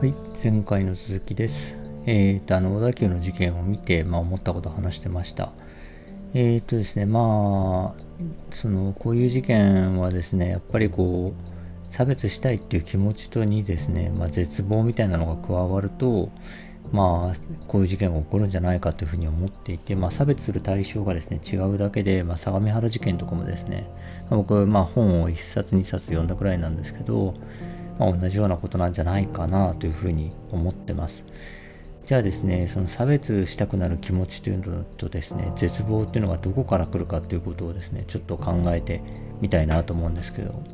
はい、前回の続きです。えっ、ー、と、あの、小田急の事件を見て、まあ、思ったことを話してました。えっ、ー、とですね、まあ、その、こういう事件はですね、やっぱりこう、差別したいっていう気持ちとにですね、まあ、絶望みたいなのが加わると、まあ、こういう事件が起こるんじゃないかというふうに思っていて、まあ、差別する対象がですね、違うだけで、まあ、相模原事件とかもですね、僕、まあ、本を1冊2冊読んだくらいなんですけど、まあ、同じようなことなんじゃないかなというふうに思ってます。じゃあですね、その差別したくなる気持ちというのとですね、絶望っていうのがどこから来るかということをですね、ちょっと考えてみたいなと思うんですけど、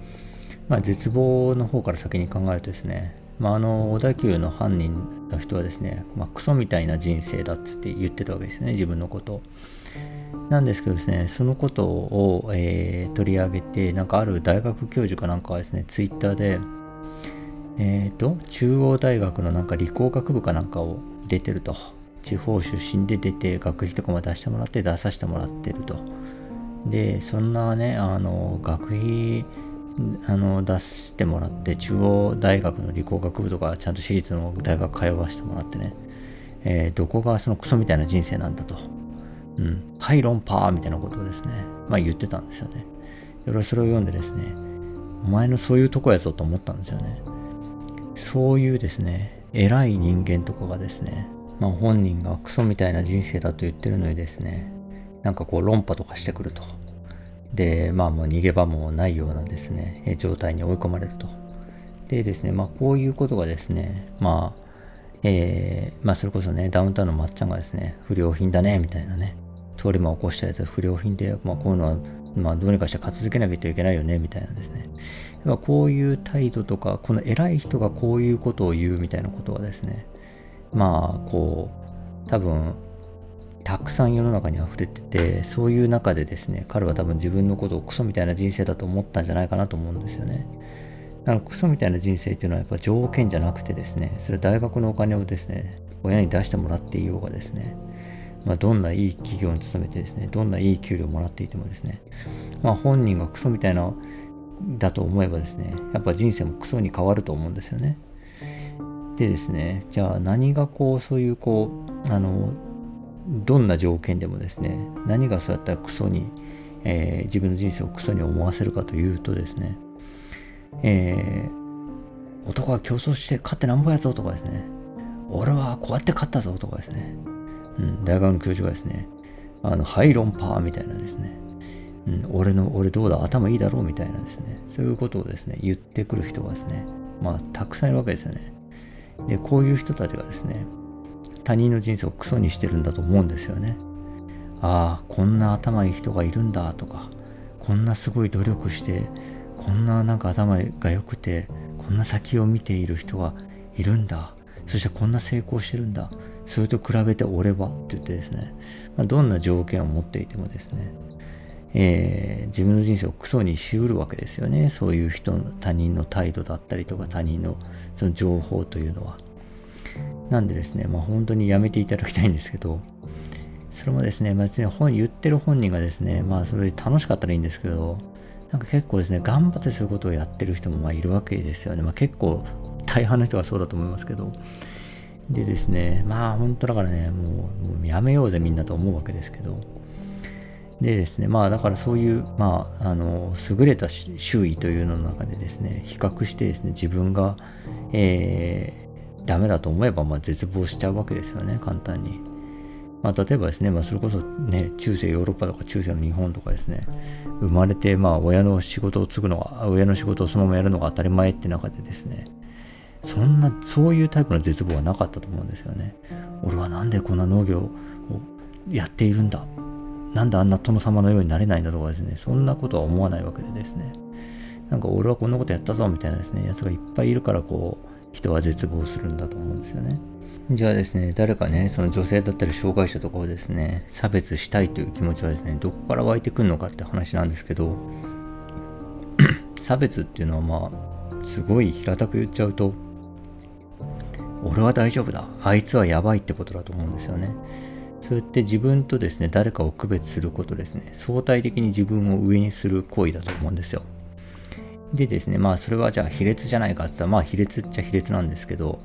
まあ、絶望の方から先に考えるとですね、まあ、あの小田急の犯人の人はですね、まあ、クソみたいな人生だっつって言ってたわけですね、自分のこと。なんですけどですね、そのことを、えー、取り上げて、なんかある大学教授かなんかはですね、ツイッターで、えっ、ー、と、中央大学のなんか理工学部かなんかを出てると。地方出身で出て、学費とかも出してもらって、出させてもらってると。で、そんなね、あの、学費、あの出してもらって中央大学の理工学部とかちゃんと私立の大学通わせてもらってね、えー、どこがそのクソみたいな人生なんだと、うん、はい論破みたいなことをですね、まあ言ってたんですよね。俺はそれを読んでですね、お前のそういうとこやぞと思ったんですよね。そういうですね、偉い人間とかがですね、まあ、本人がクソみたいな人生だと言ってるのにですね、なんかこう論破とかしてくると。で、まあもう逃げ場もないようなですね、状態に追い込まれると。でですね、まあこういうことがですね、まあ、えー、まあそれこそね、ダウンタウンのまっちゃんがですね、不良品だね、みたいなね、通り魔を起こしたやつは不良品で、まあこういうのは、まあどうにかして片付けなきゃいけないよね、みたいなですね。こういう態度とか、この偉い人がこういうことを言うみたいなことはですね、まあ、こう、多分、たくさん世の中に溢れてて、そういう中でですね、彼は多分自分のことをクソみたいな人生だと思ったんじゃないかなと思うんですよね。だからクソみたいな人生っていうのはやっぱ条件じゃなくてですね、それは大学のお金をですね、親に出してもらっていようがですね、まあ、どんないい企業に勤めてですね、どんないい給料をもらっていてもですね、まあ、本人がクソみたいなだと思えばですね、やっぱ人生もクソに変わると思うんですよね。でですね、じゃあ何がこう、そういうこう、あの、どんな条件でもですね、何がそうやったらクソに、えー、自分の人生をクソに思わせるかというとですね、えー、男は競争して勝ってなんぼやぞとかですね、俺はこうやって勝ったぞとかですね、うん、大学の教授がですね、あの、ハイロンパーみたいなですね、うん、俺の、俺どうだ、頭いいだろうみたいなですね、そういうことをですね、言ってくる人がですね、まあ、たくさんいるわけですよね。で、こういう人たちがですね、他人の人生をクソにしてるんだと思うんですよね。ああ、こんな頭いい人がいるんだとか、こんなすごい努力して、こんななんか頭が良くて、こんな先を見ている人がいるんだ。そしてこんな成功してるんだ。それと比べて俺はって言ってですね、まあ、どんな条件を持っていてもですね、えー、自分の人生をクソにしうるわけですよね。そういう人の他人の態度だったりとか他人のその情報というのは。なんでですね、まあ、本当にやめていただきたいんですけど、それもですね、別に本言ってる本人がですね、まあそれで楽しかったらいいんですけど、なんか結構ですね、頑張ってそういうことをやってる人もまあいるわけですよね。まあ結構大半の人はそうだと思いますけど。でですね、まあ本当だからね、もうやめようぜみんなと思うわけですけど、でですね、まあだからそういう、まあ、あの、優れた周囲というのの中でですね、比較してですね、自分が、えー、ダメだと思えば、まあ絶望しちゃうわけですよね、簡単に。まあ例えばですね、まあそれこそね、中世ヨーロッパとか中世の日本とかですね、生まれて、まあ親の仕事を継ぐのが、親の仕事をそのままやるのが当たり前って中でですね、そんな、そういうタイプの絶望はなかったと思うんですよね。俺はなんでこんな農業をやっているんだ？なんであんな殿様のようになれないんだとかですね、そんなことは思わないわけでですね、なんか俺はこんなことやったぞみたいなですね、やつがいっぱいいるからこう、人は絶望するんだと思うんですよね。じゃあですね、誰かね、その女性だったり障害者とかをですね、差別したいという気持ちはですね、どこから湧いてくるのかって話なんですけど、差別っていうのはまあ、すごい平たく言っちゃうと、俺は大丈夫だ、あいつはやばいってことだと思うんですよね。そうやって自分とですね、誰かを区別することですね、相対的に自分を上にする行為だと思うんですよ。でですね、まあそれはじゃあ卑劣じゃないかって言ったら、まあ卑劣っちゃ卑劣なんですけど、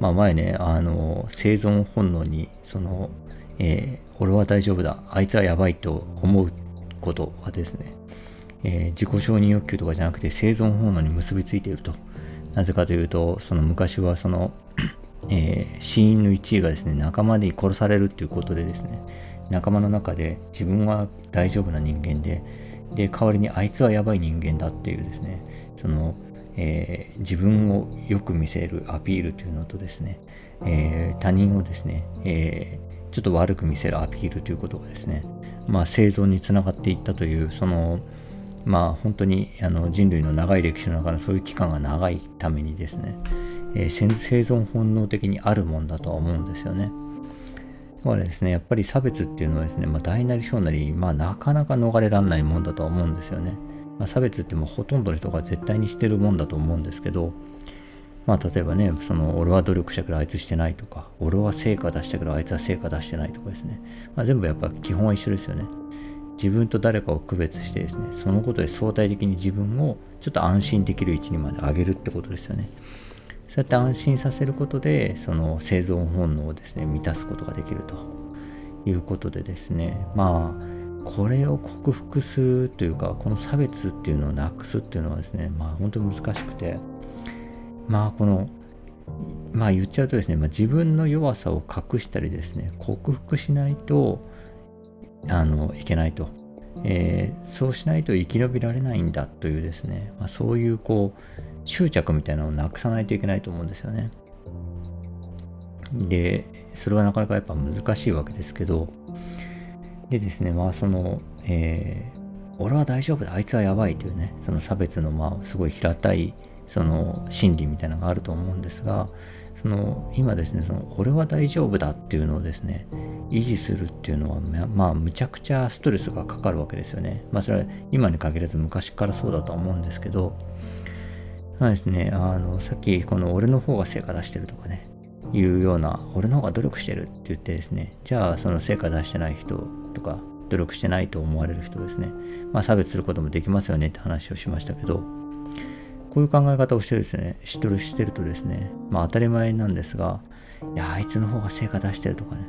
まあ、前ね、あの、生存本能に、その、えー、俺は大丈夫だ、あいつはやばいと思うことはですね、えー、自己承認欲求とかじゃなくて生存本能に結びついていると。なぜかというと、その昔はその、えー、死因の1位がですね、仲間に殺されるっていうことでですね、仲間の中で自分は大丈夫な人間で、で、代わりにあいつはやばい人間だっていうですね、その、えー、自分をよく見せるアピールというのとですね、えー、他人をですね、え、ちょっと悪く見せるアピールということがですね、まあ、生存につながっていったという、その、まあ、本当にあの人類の長い歴史の中のそういう期間が長いためにですね、え生存本能的にあるもんだとは思うんですよね。だからですね、やっぱり差別っていうのはですね、まあ、大なり小なり、まあ、なかなか逃れられないもんだとは思うんですよね。まあ、差別ってもうほとんどの人が絶対にしてるもんだと思うんですけど、まあ、例えばね、その、俺は努力したけどあいつしてないとか、俺は成果出したけどあいつは成果出してないとかですね。まあ、全部やっぱ基本は一緒ですよね。自分と誰かを区別してですね、そのことで相対的に自分をちょっと安心できる位置にまで上げるってことですよね。そうやって安心させることで、その生存本能をですね、満たすことができるということでですね、まあ、これを克服するというか、この差別っていうのをなくすっていうのはですね、まあ本当に難しくて、まあこの、まあ言っちゃうとですね、まあ、自分の弱さを隠したりですね、克服しないと、あの、いけないと。えー、そうしないと生き延びられないんだというですね、まあ、そういうこう、執着みたいなのをなくさないといけないと思うんですよね。で、それはなかなかやっぱ難しいわけですけど、でですね、まあその、えー、俺は大丈夫だ、あいつはやばいというね、その差別のまあすごい平たいその心理みたいなのがあると思うんですが、その今ですね、その俺は大丈夫だっていうのをですね、維持するっていうのは、まあ、むちゃくちゃストレスがかかるわけですよね。まあ、それは今に限らず昔からそうだとは思うんですけど、まあですね、あの、さっきこの俺の方が成果出してるとかね、いうような、俺の方が努力してるって言ってですね、じゃあその成果出してない人とか、努力してないと思われる人ですね、まあ差別することもできますよねって話をしましたけど、こういう考え方をしてですね、しとるしてるとですね、まあ当たり前なんですが、いや、あいつの方が成果出してるとかね、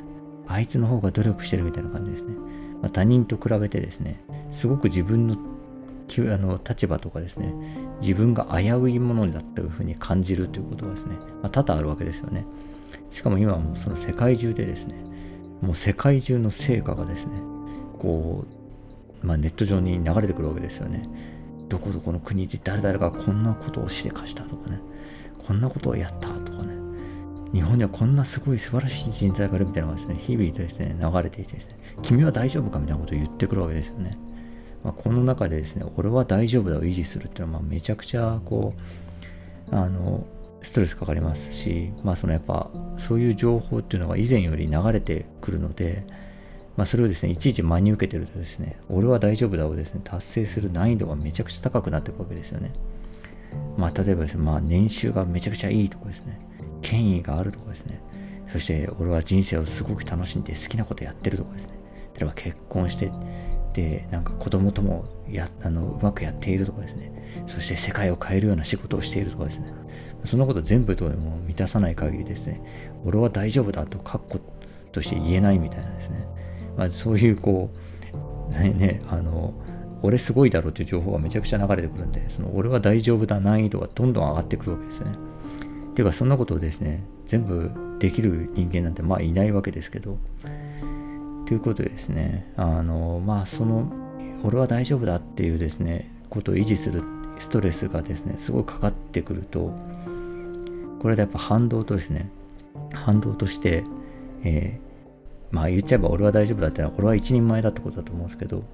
あいつの方が努力してるみたいな感じですね。まあ、他人と比べてですね、すごく自分のあの立場とかですね、自分が危ういものだというふうに感じるということがですね、まあ、多々あるわけですよね。しかも今はもうその世界中でですね、もう世界中の成果がですね、こう、まあ、ネット上に流れてくるわけですよね。どこどこの国で誰々がこんなことをしでかしたとかね、こんなことをやったとかね、日本にはこんなすごい素晴らしい人材がいるみたいなのがですね、日々ですね、流れていてですね、君は大丈夫かみたいなことを言ってくるわけですよね。まあ、この中でですね、俺は大丈夫だを維持するっていうのは、まあ、めちゃくちゃ、こう、あの、ストレスかかりますし、まあ、そのやっぱ、そういう情報っていうのが以前より流れてくるので、まあ、それをですね、いちいち真に受けてるとですね、俺は大丈夫だをですね、達成する難易度がめちゃくちゃ高くなっていくわけですよね。まあ、例えばですね、まあ、年収がめちゃくちゃいいとかですね、権威があるとかですね、そして俺は人生をすごく楽しんで好きなことやってるとかですね、例えば結婚して、でなんか子供ともやあのうまくやっているとかですねそして世界を変えるような仕事をしているとかですねそのこと全部とも満たさない限りですね俺は大丈夫だと確固として言えないみたいなですね、まあ、そういうこうねねあの俺すごいだろうという情報がめちゃくちゃ流れてくるんでその俺は大丈夫だ難易度がどんどん上がってくるわけですよね。っていうかそんなことをですね全部できる人間なんてまあいないわけですけど。ということでですね、あの、まあ、その、俺は大丈夫だっていうですね、ことを維持するストレスがですね、すごいかかってくると、これでやっぱ反動とですね、反動として、えー、まあ言っちゃえば俺は大丈夫だってのは、俺は一人前だってことだと思うんですけど、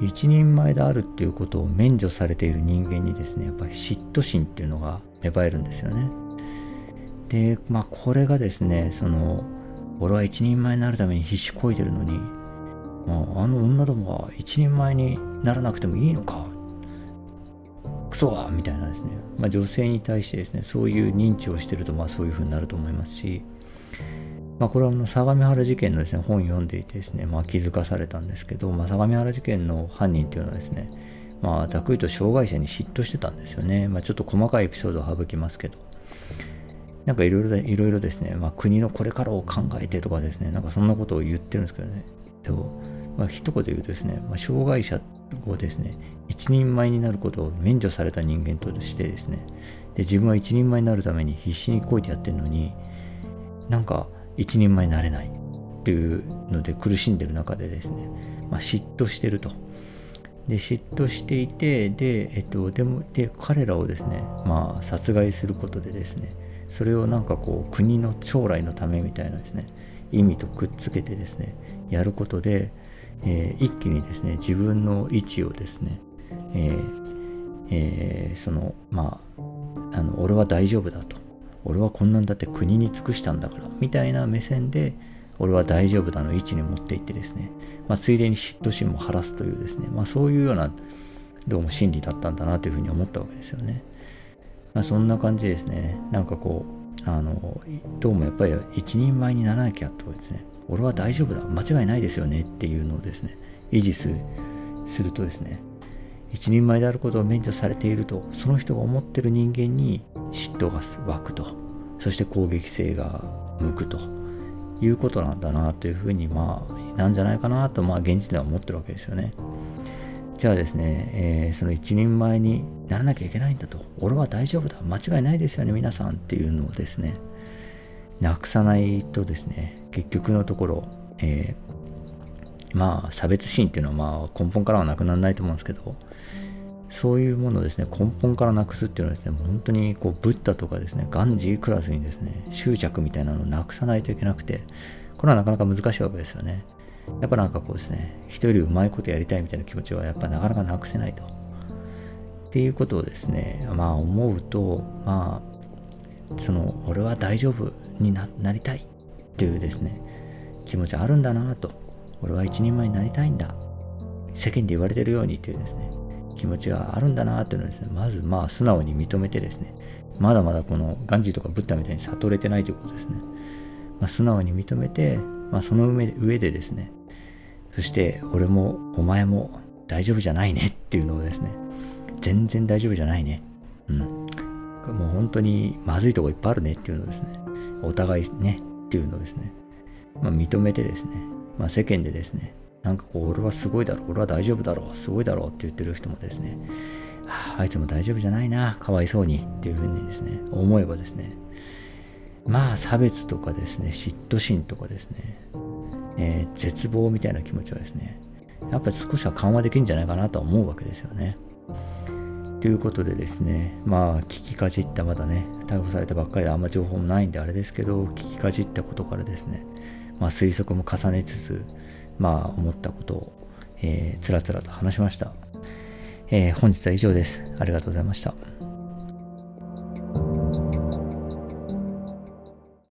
一人前であるっていうことを免除されている人間にですね、やっぱり嫉妬心っていうのが芽生えるんですよね。で、まあこれがですね、その、俺は一人前になるために必死こいてるのに、まあ、あの女どもは一人前にならなくてもいいのかクソはみたいなですね、まあ、女性に対してですね、そういう認知をしてると、まあそういう風になると思いますし、まあこれはあの相模原事件のですね、本読んでいてですね、まあ気づかされたんですけど、まあ相模原事件の犯人っていうのはですね、まあざっくりと障害者に嫉妬してたんですよね。まあちょっと細かいエピソードを省きますけど。なんかいろいろいろいろですね、まあ、国のこれからを考えてとかですね、なんかそんなことを言ってるんですけどね。でも、まあ、一言で言うとですね、まあ、障害者をですね、一人前になることを免除された人間としてですね、で自分は一人前になるために必死にこいてやってるのに、なんか一人前になれないっていうので苦しんでる中でですね、まあ、嫉妬してると。で嫉妬していてで,、えっと、でもで彼らをですね、まあ、殺害することでですねそれをなんかこう国の将来のためみたいなですね意味とくっつけてですねやることで、えー、一気にですね自分の位置をですね、えーえー、そのまああの俺は大丈夫だと俺はこんなんだって国に尽くしたんだからみたいな目線で俺は大丈夫だの位置に持っていってですね、まあ、ついでに嫉妬心も晴らすというですね、まあ、そういうようなどうも心理だったんだなというふうに思ったわけですよね。まあ、そんな感じですね。なんかこう、あの、どうもやっぱり一人前にならなきゃってことですね。俺は大丈夫だ。間違いないですよねっていうのをですね、維持するするとですね、一人前であることを免除されていると、その人が思ってる人間に嫉妬が湧くと、そして攻撃性が向くということなんだなというふうに、まあ、なんじゃないかなと、まあ、現実では思ってるわけですよね。じゃあですね、えー、その一人前にならなきゃいけないんだと。俺は大丈夫だ。間違いないですよね、皆さんっていうのをですね、なくさないとですね、結局のところ、えー、まあ、差別心っていうのはまあ根本からはなくならないと思うんですけど、そういうものをですね、根本からなくすっていうのはですね、本当にこう、ブッダとかですね、ガンジークラスにですね、執着みたいなのをなくさないといけなくて、これはなかなか難しいわけですよね。やっぱなんかこうですね、人よりうまいことやりたいみたいな気持ちはやっぱなかなかなくせないと。っていうことをですね、まあ思うと、まあ、その、俺は大丈夫になりたいっていうですね、気持ちあるんだなと。俺は一人前になりたいんだ。世間で言われてるようにっていうですね、気持ちがあるんだなっていうのをですね、まずまあ素直に認めてですね、まだまだこのガンジーとかブッダみたいに悟れてないということですね。まあ、素直に認めて、まあ、その上でですね、そして俺もお前も大丈夫じゃないねっていうのをですね、全然大丈夫じゃないね。うん。もう本当にまずいとこいっぱいあるねっていうのをですね、お互いねっていうのをですね、まあ、認めてですね、まあ、世間でですね、なんかこう、俺はすごいだろう、俺は大丈夫だろう、すごいだろうって言ってる人もですね、はあ、あいつも大丈夫じゃないな、かわいそうにっていうふうにですね、思えばですね、まあ差別とかですね、嫉妬心とかですね、えー、絶望みたいな気持ちはですね、やっぱり少しは緩和できるんじゃないかなとは思うわけですよね。ということでですね、まあ聞きかじったまだね、逮捕されたばっかりであんま情報もないんであれですけど、聞きかじったことからですね、まあ推測も重ねつつ、まあ思ったことを、えー、つらつらと話しました。えー、本日は以上です。ありがとうございました。